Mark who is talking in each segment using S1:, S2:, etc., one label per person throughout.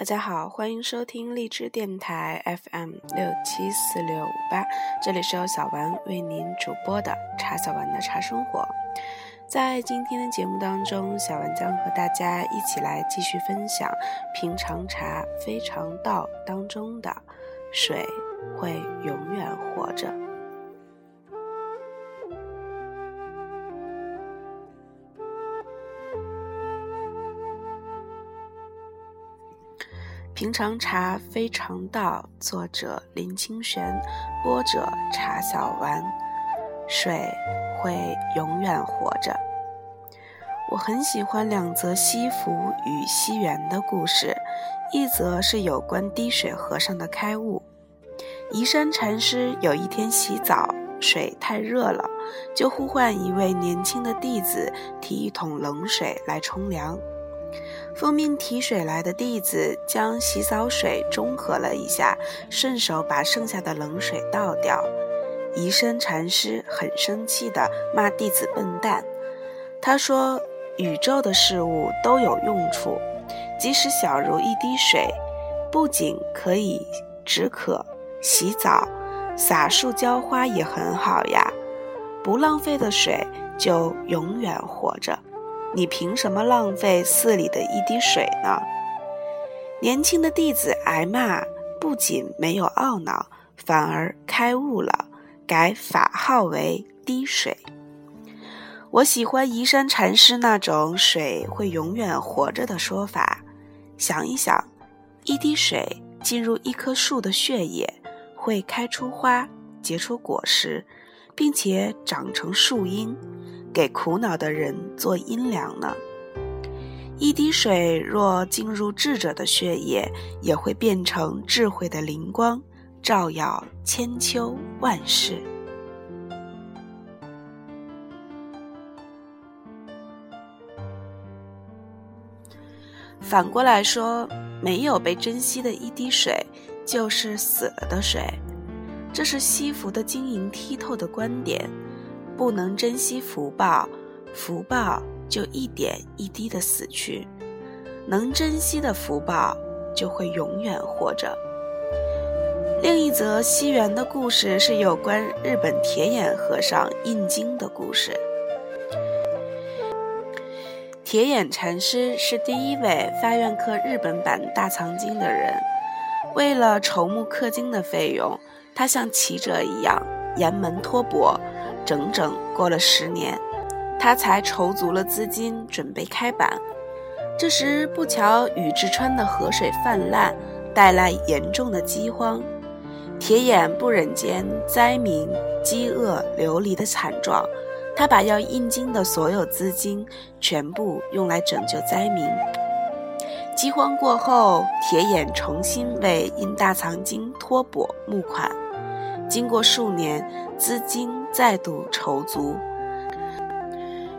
S1: 大家好，欢迎收听荔枝电台 FM 六七四六五八，这里是由小丸为您主播的茶小丸的茶生活。在今天的节目当中，小丸将和大家一起来继续分享《平常茶非常道》当中的“水会永远活着”。平常茶非常道，作者林清玄，播者茶小丸。水会永远活着。我很喜欢两则西福与西园的故事，一则是有关滴水和尚的开悟。移山禅师有一天洗澡，水太热了，就呼唤一位年轻的弟子提一桶冷水来冲凉。奉命提水来的弟子将洗澡水中和了一下，顺手把剩下的冷水倒掉。宜生禅师很生气地骂弟子笨蛋。他说：“宇宙的事物都有用处，即使小如一滴水，不仅可以止渴、洗澡、洒树浇花也很好呀。不浪费的水就永远活着。”你凭什么浪费寺里的一滴水呢？年轻的弟子挨骂，不仅没有懊恼，反而开悟了，改法号为滴水。我喜欢移山禅师那种水会永远活着的说法。想一想，一滴水进入一棵树的血液，会开出花，结出果实，并且长成树荫。给苦恼的人做阴凉呢。一滴水若进入智者的血液，也会变成智慧的灵光，照耀千秋万世。反过来说，没有被珍惜的一滴水，就是死了的水。这是西服的晶莹剔透的观点。不能珍惜福报，福报就一点一滴的死去；能珍惜的福报就会永远活着。另一则西园的故事是有关日本铁眼和尚印经的故事。铁眼禅师是第一位发愿刻日本版大藏经的人，为了筹募刻经的费用，他像骑者一样沿门托钵。整整过了十年，他才筹足了资金，准备开板。这时不巧宇治川的河水泛滥，带来严重的饥荒。铁眼不忍见灾民饥饿流离的惨状，他把要印经的所有资金全部用来拯救灾民。饥荒过后，铁眼重新为印大藏经托钵募款。经过数年，资金。再度筹足，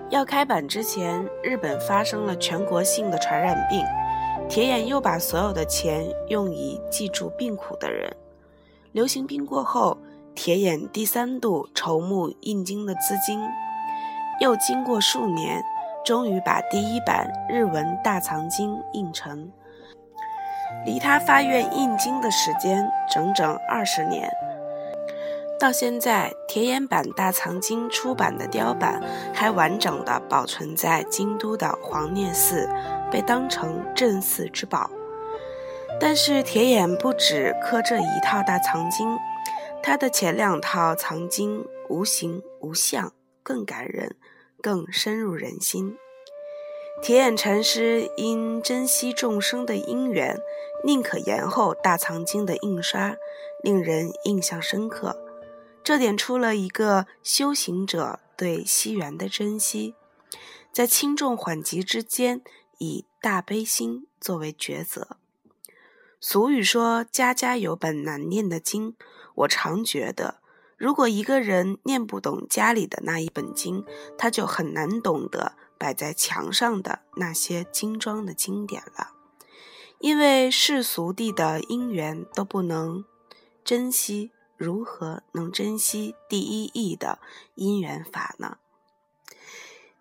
S1: 要开板之前，日本发生了全国性的传染病。铁眼又把所有的钱用以记住病苦的人。流行病过后，铁眼第三度筹募印经的资金，又经过数年，终于把第一版日文大藏经印成。离他发愿印经的时间整整二十年。到现在，铁眼版大藏经出版的雕版还完整的保存在京都的黄念寺，被当成镇寺之宝。但是铁眼不止刻这一套大藏经，他的前两套藏经无形无相，更感人，更深入人心。铁眼禅师因珍惜众生的因缘，宁可延后大藏经的印刷，令人印象深刻。这点出了一个修行者对西缘的珍惜，在轻重缓急之间，以大悲心作为抉择。俗语说：“家家有本难念的经。”我常觉得，如果一个人念不懂家里的那一本经，他就很难懂得摆在墙上的那些精装的经典了。因为世俗地的因缘都不能珍惜。如何能珍惜第一义的因缘法呢？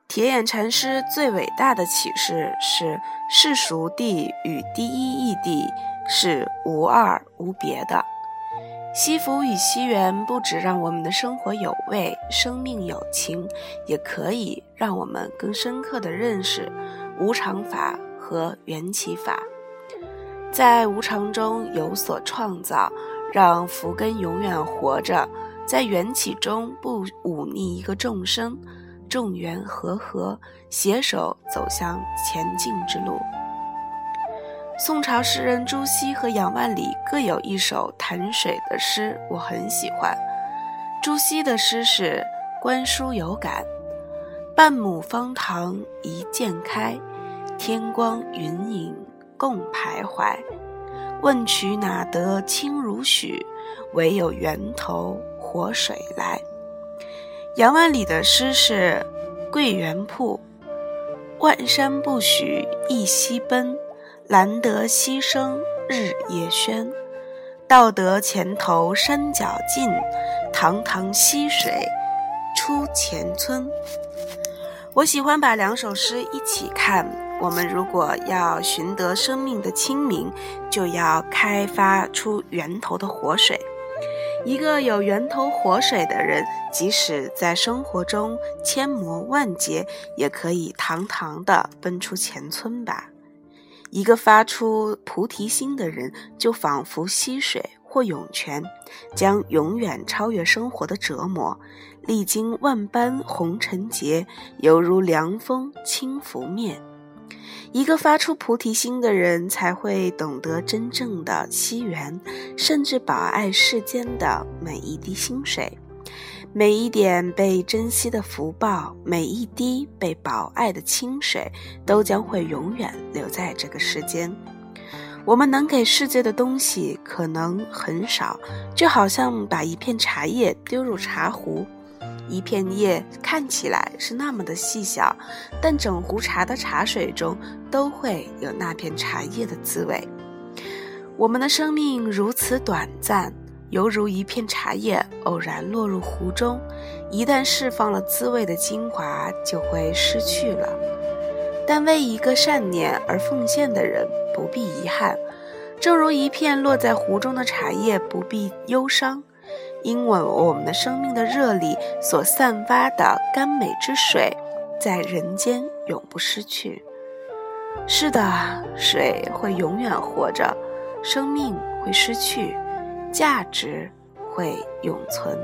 S1: 铁眼禅师最伟大的启示是：世俗谛与第一义谛是无二无别的。西福与西缘不止让我们的生活有味、生命有情，也可以让我们更深刻地认识无常法和缘起法。在无常中有所创造，让福根永远活着；在缘起中不忤逆一个众生，众缘和合，携手走向前进之路。宋朝诗人朱熹和杨万里各有一首潭水的诗，我很喜欢。朱熹的诗是《观书有感》：“半亩方塘一鉴开，天光云影共徘徊。问渠哪得清如许？唯有源头活水来。”杨万里的诗是《桂园铺》：“万山不许一溪奔。”兰得溪声日夜喧，道得前头山脚尽，堂堂溪水出前村。我喜欢把两首诗一起看。我们如果要寻得生命的清明，就要开发出源头的活水。一个有源头活水的人，即使在生活中千磨万劫，也可以堂堂的奔出前村吧。一个发出菩提心的人，就仿佛溪水或涌泉，将永远超越生活的折磨，历经万般红尘劫，犹如凉风轻拂面。一个发出菩提心的人，才会懂得真正的惜缘，甚至保爱世间的每一滴心水。每一点被珍惜的福报，每一滴被保爱的清水，都将会永远留在这个世间。我们能给世界的东西可能很少，就好像把一片茶叶丢入茶壶，一片叶看起来是那么的细小，但整壶茶的茶水中都会有那片茶叶的滋味。我们的生命如此短暂。犹如一片茶叶偶然落入壶中，一旦释放了滋味的精华，就会失去了。但为一个善念而奉献的人不必遗憾，正如一片落在壶中的茶叶不必忧伤，因为我们的生命的热力所散发的甘美之水，在人间永不失去。是的，水会永远活着，生命会失去。价值会永存。